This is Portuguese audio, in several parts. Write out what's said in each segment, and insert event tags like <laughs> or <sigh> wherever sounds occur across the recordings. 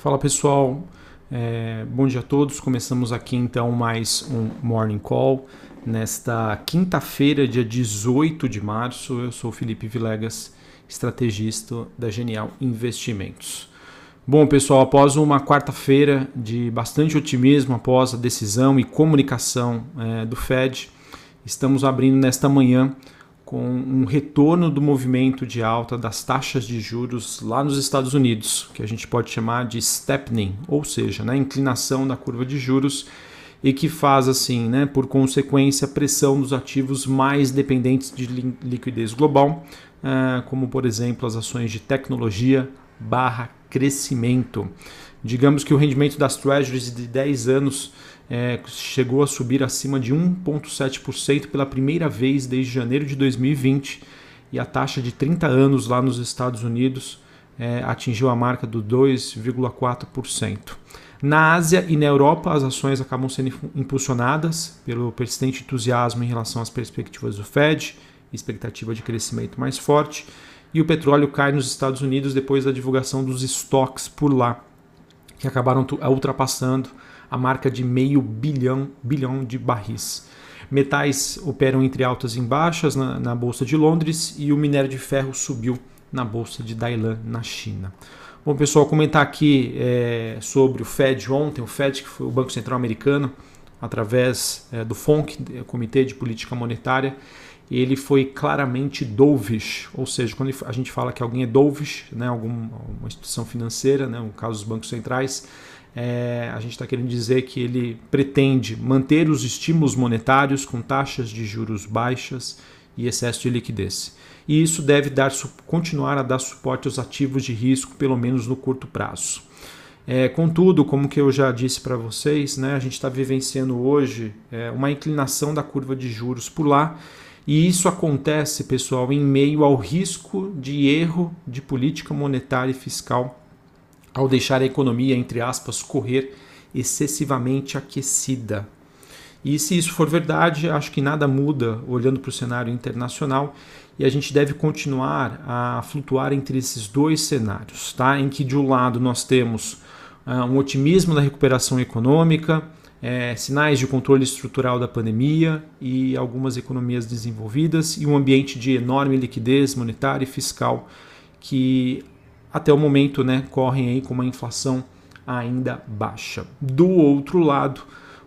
Fala pessoal, é, bom dia a todos. Começamos aqui então mais um Morning Call nesta quinta-feira, dia 18 de março. Eu sou Felipe Vilegas, estrategista da Genial Investimentos. Bom, pessoal, após uma quarta-feira de bastante otimismo após a decisão e comunicação é, do Fed, estamos abrindo nesta manhã com um retorno do movimento de alta das taxas de juros lá nos Estados Unidos, que a gente pode chamar de steepening, ou seja, né, inclinação da curva de juros e que faz assim, né, por consequência, pressão dos ativos mais dependentes de liquidez global, uh, como por exemplo as ações de tecnologia barra crescimento. Digamos que o rendimento das treasuries de 10 anos é, chegou a subir acima de 1,7% pela primeira vez desde janeiro de 2020 e a taxa de 30 anos lá nos Estados Unidos é, atingiu a marca do 2,4%. Na Ásia e na Europa, as ações acabam sendo impulsionadas pelo persistente entusiasmo em relação às perspectivas do Fed, expectativa de crescimento mais forte, e o petróleo cai nos Estados Unidos depois da divulgação dos estoques por lá, que acabaram ultrapassando a marca de meio bilhão, bilhão de barris. Metais operam entre altas e baixas na, na Bolsa de Londres e o minério de ferro subiu na Bolsa de Dailan, na China. Bom, pessoal, comentar aqui é, sobre o Fed ontem, o Fed, que foi o Banco Central Americano, através é, do FONC, Comitê de Política Monetária, ele foi claramente dovish, ou seja, quando a gente fala que alguém é dovish, né, alguma instituição financeira, né, no caso dos bancos centrais, é, a gente está querendo dizer que ele pretende manter os estímulos monetários com taxas de juros baixas e excesso de liquidez. E isso deve dar, continuar a dar suporte aos ativos de risco, pelo menos no curto prazo. É, contudo, como que eu já disse para vocês, né, a gente está vivenciando hoje é, uma inclinação da curva de juros por lá, e isso acontece, pessoal, em meio ao risco de erro de política monetária e fiscal ao deixar a economia, entre aspas, correr excessivamente aquecida. E se isso for verdade, acho que nada muda olhando para o cenário internacional e a gente deve continuar a flutuar entre esses dois cenários, tá? Em que de um lado nós temos uh, um otimismo da recuperação econômica, é, sinais de controle estrutural da pandemia e algumas economias desenvolvidas e um ambiente de enorme liquidez monetária e fiscal que até o momento né, correm aí com uma inflação ainda baixa. Do outro lado,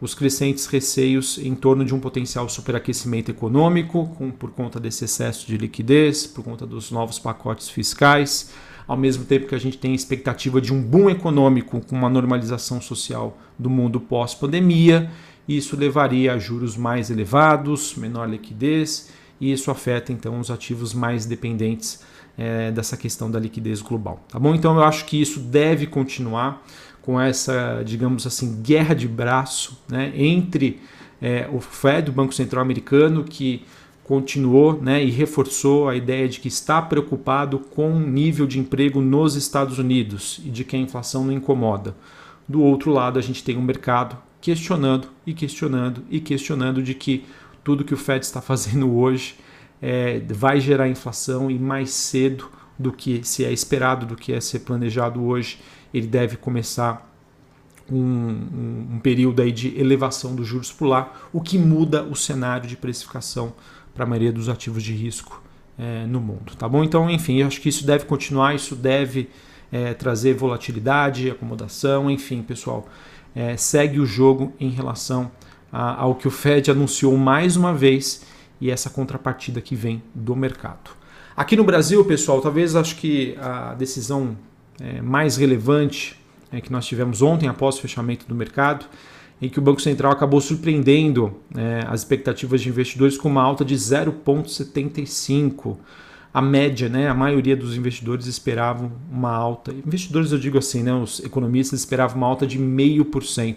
os crescentes receios em torno de um potencial superaquecimento econômico, com, por conta desse excesso de liquidez, por conta dos novos pacotes fiscais, ao mesmo tempo que a gente tem expectativa de um boom econômico com uma normalização social do mundo pós-pandemia, isso levaria a juros mais elevados, menor liquidez, e isso afeta então os ativos mais dependentes é, dessa questão da liquidez global. Tá bom? Então eu acho que isso deve continuar com essa, digamos assim, guerra de braço né, entre é, o Fed, o Banco Central Americano, que continuou né, e reforçou a ideia de que está preocupado com o nível de emprego nos Estados Unidos e de que a inflação não incomoda. Do outro lado, a gente tem um mercado questionando e questionando e questionando de que tudo que o Fed está <laughs> fazendo hoje é, vai gerar inflação e mais cedo do que se é esperado, do que é ser planejado hoje, ele deve começar um, um, um período aí de elevação dos juros por lá, o que muda o cenário de precificação para a maioria dos ativos de risco é, no mundo, tá bom? Então, enfim, eu acho que isso deve continuar, isso deve é, trazer volatilidade, acomodação, enfim, pessoal, é, segue o jogo em relação a, ao que o Fed anunciou mais uma vez e essa contrapartida que vem do mercado. Aqui no Brasil, pessoal, talvez acho que a decisão é, mais relevante é, que nós tivemos ontem, após o fechamento do mercado, em que o Banco Central acabou surpreendendo é, as expectativas de investidores com uma alta de 0,75. A média, né, a maioria dos investidores esperavam uma alta. Investidores, eu digo assim, né, os economistas esperavam uma alta de 0,5%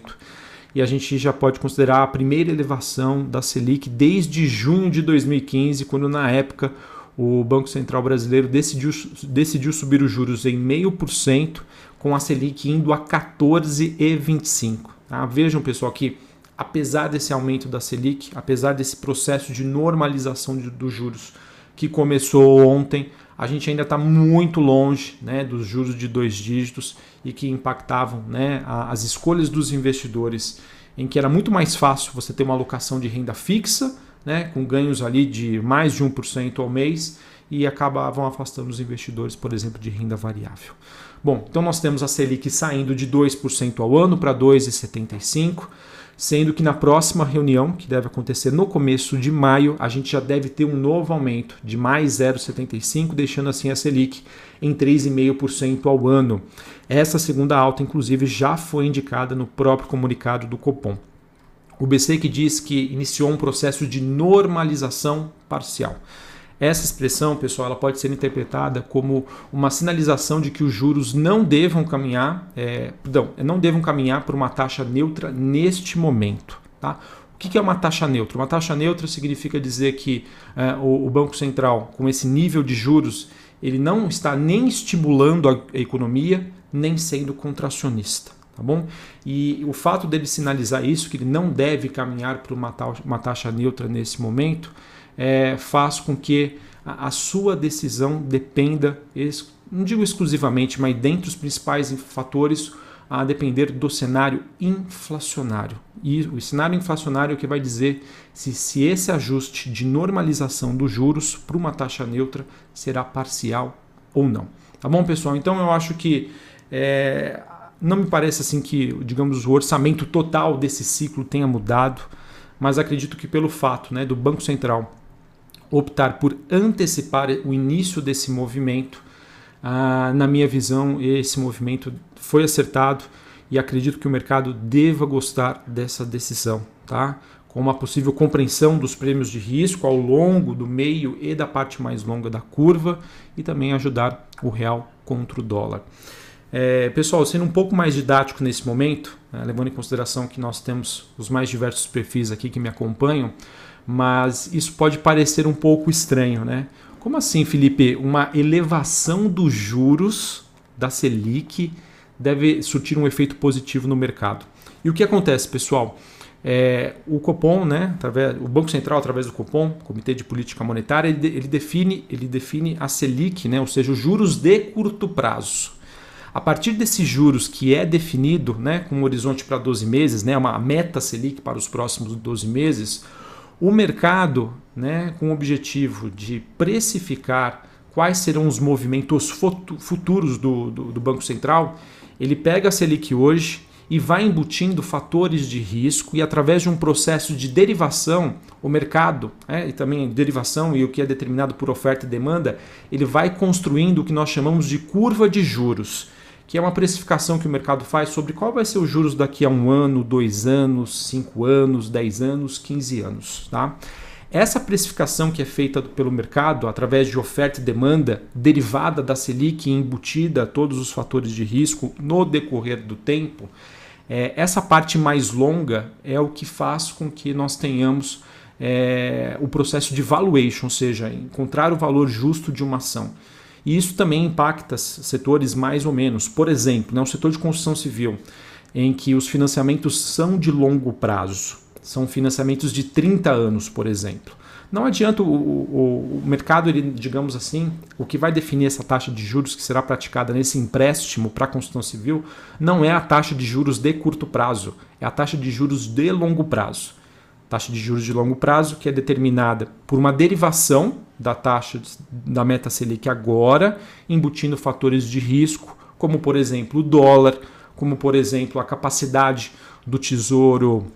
e a gente já pode considerar a primeira elevação da Selic desde junho de 2015, quando na época o Banco Central Brasileiro decidiu, decidiu subir os juros em 0,5%, com a Selic indo a 14,25%. Tá? Vejam, pessoal, que apesar desse aumento da Selic, apesar desse processo de normalização de, dos juros que começou ontem. A gente ainda está muito longe né, dos juros de dois dígitos e que impactavam né, as escolhas dos investidores, em que era muito mais fácil você ter uma alocação de renda fixa, né, com ganhos ali de mais de 1% ao mês, e acabavam afastando os investidores, por exemplo, de renda variável. Bom, então nós temos a Selic saindo de 2% ao ano para 2,75%, sendo que na próxima reunião, que deve acontecer no começo de maio, a gente já deve ter um novo aumento de mais 0,75%, deixando assim a Selic em 3,5% ao ano. Essa segunda alta, inclusive, já foi indicada no próprio comunicado do Copom. O BC que diz que iniciou um processo de normalização parcial. Essa expressão, pessoal, ela pode ser interpretada como uma sinalização de que os juros não devam caminhar, é, perdão, não devam caminhar por uma taxa neutra neste momento. Tá? O que é uma taxa neutra? Uma taxa neutra significa dizer que é, o, o Banco Central, com esse nível de juros, ele não está nem estimulando a economia, nem sendo contracionista tá bom? E o fato dele sinalizar isso, que ele não deve caminhar para uma taxa, uma taxa neutra nesse momento, é, faz com que a, a sua decisão dependa, não digo exclusivamente, mas dentre os principais fatores, a depender do cenário inflacionário. E o cenário inflacionário é que vai dizer se, se esse ajuste de normalização dos juros para uma taxa neutra será parcial ou não. Tá bom, pessoal? Então eu acho que é, não me parece assim que, digamos, o orçamento total desse ciclo tenha mudado, mas acredito que pelo fato né, do Banco Central optar por antecipar o início desse movimento, ah, na minha visão, esse movimento foi acertado e acredito que o mercado deva gostar dessa decisão, tá? Com uma possível compreensão dos prêmios de risco ao longo do meio e da parte mais longa da curva e também ajudar o real contra o dólar. É, pessoal, sendo um pouco mais didático nesse momento, né, levando em consideração que nós temos os mais diversos perfis aqui que me acompanham, mas isso pode parecer um pouco estranho, né? Como assim, Felipe? Uma elevação dos juros da Selic deve surtir um efeito positivo no mercado. E o que acontece, pessoal? É, o Copom, né, através, o Banco Central, através do Copom, Comitê de Política Monetária, ele, ele, define, ele define a Selic, né, ou seja, os juros de curto prazo. A partir desses juros que é definido, né, com um horizonte para 12 meses, né, uma meta Selic para os próximos 12 meses, o mercado, né, com o objetivo de precificar quais serão os movimentos futuros do, do, do Banco Central, ele pega a Selic hoje e vai embutindo fatores de risco e através de um processo de derivação, o mercado, né, e também derivação e o que é determinado por oferta e demanda, ele vai construindo o que nós chamamos de curva de juros que é uma precificação que o mercado faz sobre qual vai ser os juros daqui a um ano, dois anos, cinco anos, dez anos, quinze anos. Tá? Essa precificação que é feita pelo mercado através de oferta e demanda derivada da Selic embutida a todos os fatores de risco no decorrer do tempo, é, essa parte mais longa é o que faz com que nós tenhamos é, o processo de valuation, ou seja, encontrar o valor justo de uma ação. E isso também impacta setores mais ou menos. Por exemplo, né, o setor de construção civil, em que os financiamentos são de longo prazo, são financiamentos de 30 anos, por exemplo. Não adianta o, o, o, mercado, ele, digamos assim, o que vai definir essa taxa de juros que será praticada nesse empréstimo para a construção civil não é a taxa de juros de curto prazo, é a taxa de juros de longo prazo taxa de juros de longo prazo, que é determinada por uma derivação da taxa da meta Selic agora, embutindo fatores de risco, como por exemplo o dólar, como por exemplo a capacidade do tesouro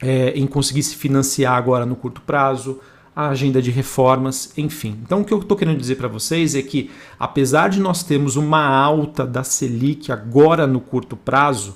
é, em conseguir se financiar agora no curto prazo, a agenda de reformas, enfim. Então o que eu estou querendo dizer para vocês é que apesar de nós termos uma alta da Selic agora no curto prazo,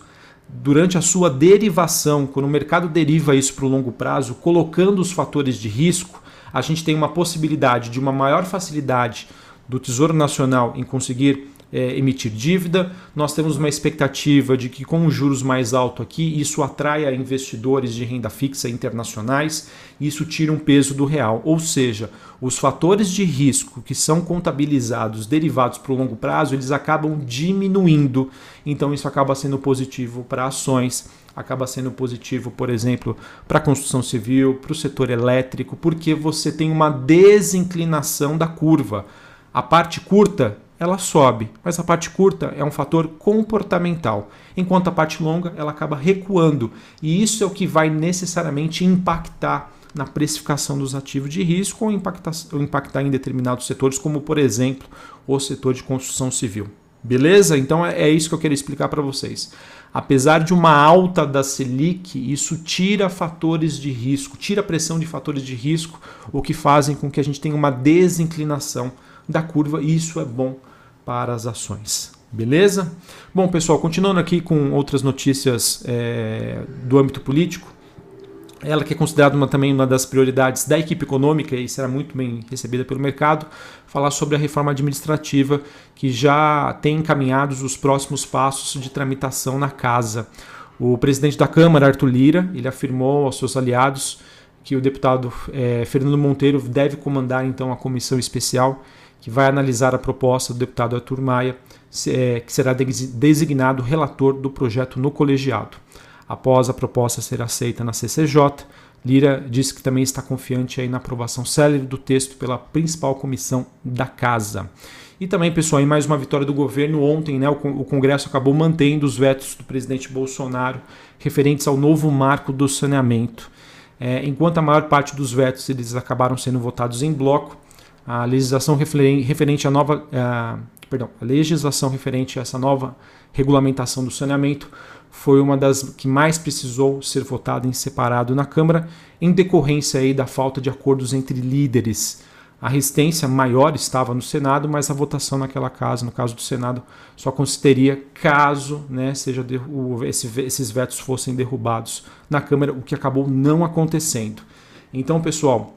durante a sua derivação, quando o mercado deriva isso para o longo prazo, colocando os fatores de risco, a gente tem uma possibilidade de uma maior facilidade do Tesouro Nacional em conseguir é, emitir dívida. Nós temos uma expectativa de que, com os juros mais altos aqui, isso atraia investidores de renda fixa internacionais e isso tira um peso do real. Ou seja, os fatores de risco que são contabilizados derivados para o longo prazo, eles acabam diminuindo. Então, isso acaba sendo positivo para ações acaba sendo positivo, por exemplo, para a construção civil, para o setor elétrico, porque você tem uma desinclinação da curva. A parte curta ela sobe, mas a parte curta é um fator comportamental, enquanto a parte longa ela acaba recuando, e isso é o que vai necessariamente impactar na precificação dos ativos de risco ou impactar, ou impactar em determinados setores, como por exemplo o setor de construção civil. Beleza? Então é, é isso que eu queria explicar para vocês. Apesar de uma alta da Selic, isso tira fatores de risco, tira pressão de fatores de risco, o que fazem com que a gente tenha uma desinclinação da curva, e isso é bom para as ações. Beleza? Bom, pessoal, continuando aqui com outras notícias é, do âmbito político, ela que é considerada uma, também uma das prioridades da equipe econômica e será muito bem recebida pelo mercado, falar sobre a reforma administrativa que já tem encaminhados os próximos passos de tramitação na casa. O presidente da Câmara, Arthur Lira, ele afirmou aos seus aliados que o deputado é, Fernando Monteiro deve comandar então a comissão especial que vai analisar a proposta do deputado Arthur Maia, é, que será designado relator do projeto no colegiado. Após a proposta ser aceita na CCJ, Lira disse que também está confiante aí na aprovação célere do texto pela principal comissão da Casa. E também, pessoal, em mais uma vitória do governo, ontem né, o Congresso acabou mantendo os vetos do presidente Bolsonaro referentes ao novo marco do saneamento. É, enquanto a maior parte dos vetos eles acabaram sendo votados em bloco, a legislação referente à nova, a, perdão, a legislação referente a essa nova regulamentação do saneamento foi uma das que mais precisou ser votada em separado na Câmara, em decorrência aí da falta de acordos entre líderes. A resistência maior estava no Senado, mas a votação naquela casa, no caso do Senado, só consisteria caso né, seja esse, esses vetos fossem derrubados na Câmara, o que acabou não acontecendo. Então, pessoal,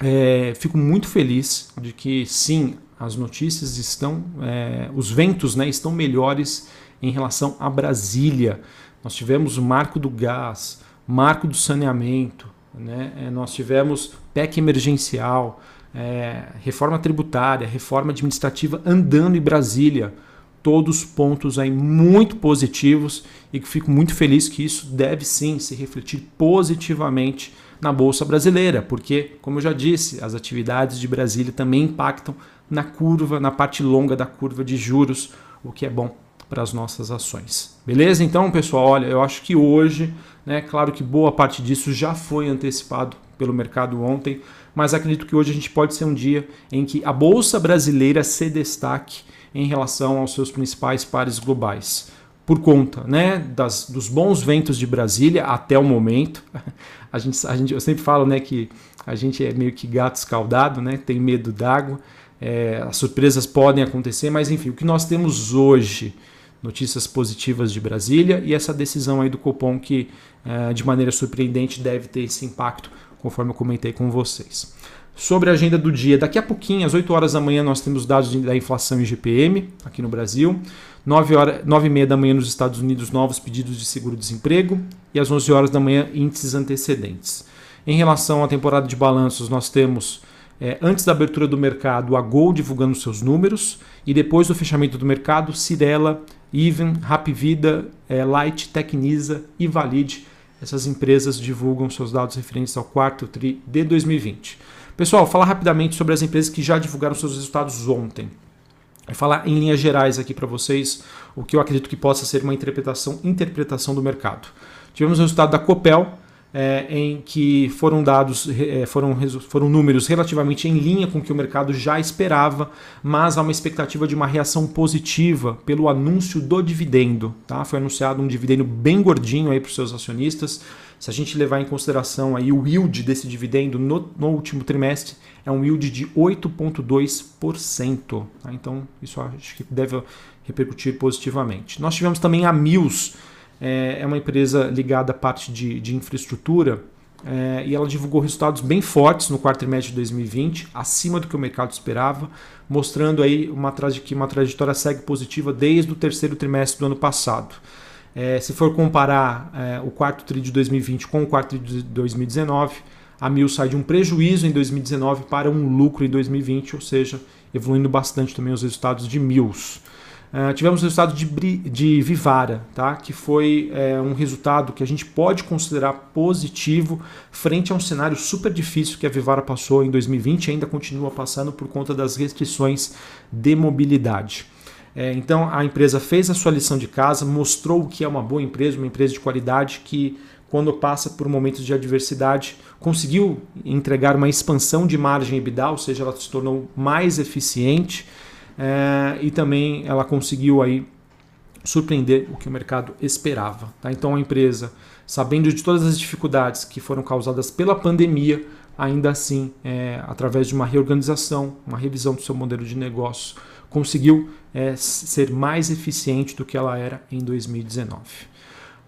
é, fico muito feliz de que sim, as notícias estão, é, os ventos né, estão melhores em relação a Brasília. Nós tivemos o marco do gás, marco do saneamento, né? É, nós tivemos PEC emergencial, é, reforma tributária, reforma administrativa andando em Brasília. Todos pontos aí muito positivos e que fico muito feliz que isso deve sim se refletir positivamente na Bolsa Brasileira, porque, como eu já disse, as atividades de Brasília também impactam na curva, na parte longa da curva de juros, o que é bom para as nossas ações. Beleza? Então, pessoal, olha, eu acho que hoje, né, claro que boa parte disso já foi antecipado pelo mercado ontem, mas acredito que hoje a gente pode ser um dia em que a bolsa brasileira se destaque em relação aos seus principais pares globais por conta né, das, dos bons ventos de Brasília até o momento. <laughs> A gente, a gente, eu sempre falo né, que a gente é meio que gato escaldado, né, tem medo d'água. É, as surpresas podem acontecer, mas enfim, o que nós temos hoje, notícias positivas de Brasília e essa decisão aí do Copom que, é, de maneira surpreendente, deve ter esse impacto, conforme eu comentei com vocês. Sobre a agenda do dia, daqui a pouquinho, às 8 horas da manhã, nós temos dados da inflação e GPM aqui no Brasil. 9, horas, 9 e meia da manhã nos Estados Unidos, novos pedidos de seguro-desemprego. E às 11 horas da manhã, índices antecedentes. Em relação à temporada de balanços, nós temos, é, antes da abertura do mercado, a Gol divulgando seus números. E depois do fechamento do mercado, Cirela, Even, Rapvida, é, Light, Tecnisa e Valide. Essas empresas divulgam seus dados referentes ao quarto TRI de 2020. Pessoal, falar rapidamente sobre as empresas que já divulgaram seus resultados ontem falar em linhas gerais aqui para vocês o que eu acredito que possa ser uma interpretação, interpretação do mercado. Tivemos o resultado da Copel, é, em que foram dados, é, foram, foram números relativamente em linha com o que o mercado já esperava, mas há uma expectativa de uma reação positiva pelo anúncio do dividendo. Tá? Foi anunciado um dividendo bem gordinho para os seus acionistas. Se a gente levar em consideração aí o yield desse dividendo no, no último trimestre, é um yield de 8,2%. Tá? Então, isso acho que deve repercutir positivamente. Nós tivemos também a Mills, é, é uma empresa ligada à parte de, de infraestrutura, é, e ela divulgou resultados bem fortes no quarto trimestre de 2020, acima do que o mercado esperava, mostrando aí uma, que uma trajetória segue positiva desde o terceiro trimestre do ano passado. É, se for comparar é, o quarto tri de 2020 com o quarto tri de 2019, a Mil sai de um prejuízo em 2019 para um lucro em 2020, ou seja, evoluindo bastante também os resultados de Mills. Uh, tivemos o resultado de, de Vivara, tá? que foi é, um resultado que a gente pode considerar positivo frente a um cenário super difícil que a Vivara passou em 2020 e ainda continua passando por conta das restrições de mobilidade. É, então a empresa fez a sua lição de casa, mostrou que é uma boa empresa, uma empresa de qualidade que, quando passa por momentos de adversidade, conseguiu entregar uma expansão de margem EBITDA, ou seja, ela se tornou mais eficiente é, e também ela conseguiu aí surpreender o que o mercado esperava. Tá? Então a empresa, sabendo de todas as dificuldades que foram causadas pela pandemia, ainda assim, é, através de uma reorganização, uma revisão do seu modelo de negócio, conseguiu é, ser mais eficiente do que ela era em 2019.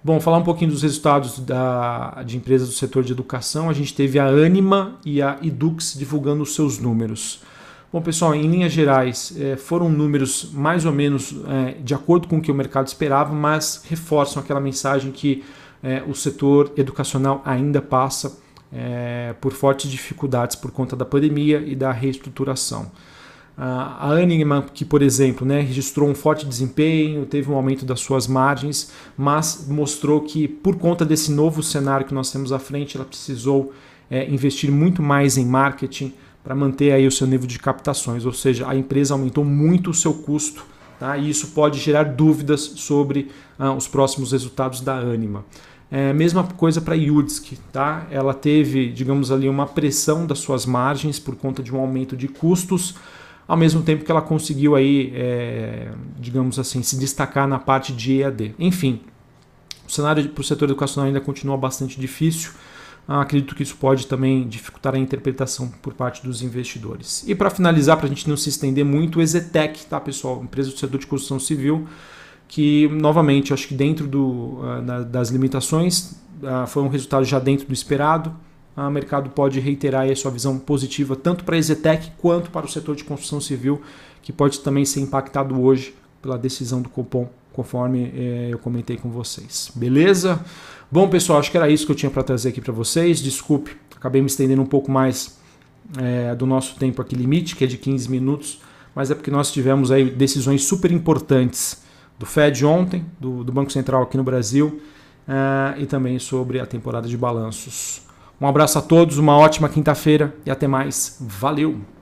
Bom, falar um pouquinho dos resultados da, de empresas do setor de educação. A gente teve a Anima e a Edux divulgando os seus números. Bom, pessoal, em linhas gerais, é, foram números mais ou menos é, de acordo com o que o mercado esperava, mas reforçam aquela mensagem que é, o setor educacional ainda passa por fortes dificuldades por conta da pandemia e da reestruturação. A Anima, que por exemplo né, registrou um forte desempenho, teve um aumento das suas margens, mas mostrou que por conta desse novo cenário que nós temos à frente, ela precisou investir muito mais em marketing, para manter aí o seu nível de captações, ou seja, a empresa aumentou muito o seu custo tá? e isso pode gerar dúvidas sobre ah, os próximos resultados da Anima. É, mesma coisa para a tá? ela teve, digamos ali, uma pressão das suas margens por conta de um aumento de custos, ao mesmo tempo que ela conseguiu aí, é, digamos assim, se destacar na parte de EAD. Enfim, o cenário para o setor educacional ainda continua bastante difícil. Ah, acredito que isso pode também dificultar a interpretação por parte dos investidores. E para finalizar, para a gente não se estender muito, o Exetec, tá, pessoal? Empresa do setor de construção civil, que novamente acho que dentro do, uh, das limitações uh, foi um resultado já dentro do esperado. O mercado pode reiterar a sua visão positiva tanto para a Exetec quanto para o setor de construção civil, que pode também ser impactado hoje pela decisão do Copom, conforme eh, eu comentei com vocês. Beleza? Bom, pessoal, acho que era isso que eu tinha para trazer aqui para vocês. Desculpe, acabei me estendendo um pouco mais é, do nosso tempo aqui limite, que é de 15 minutos, mas é porque nós tivemos aí decisões super importantes do Fed ontem, do, do Banco Central aqui no Brasil, é, e também sobre a temporada de balanços. Um abraço a todos, uma ótima quinta-feira e até mais. Valeu!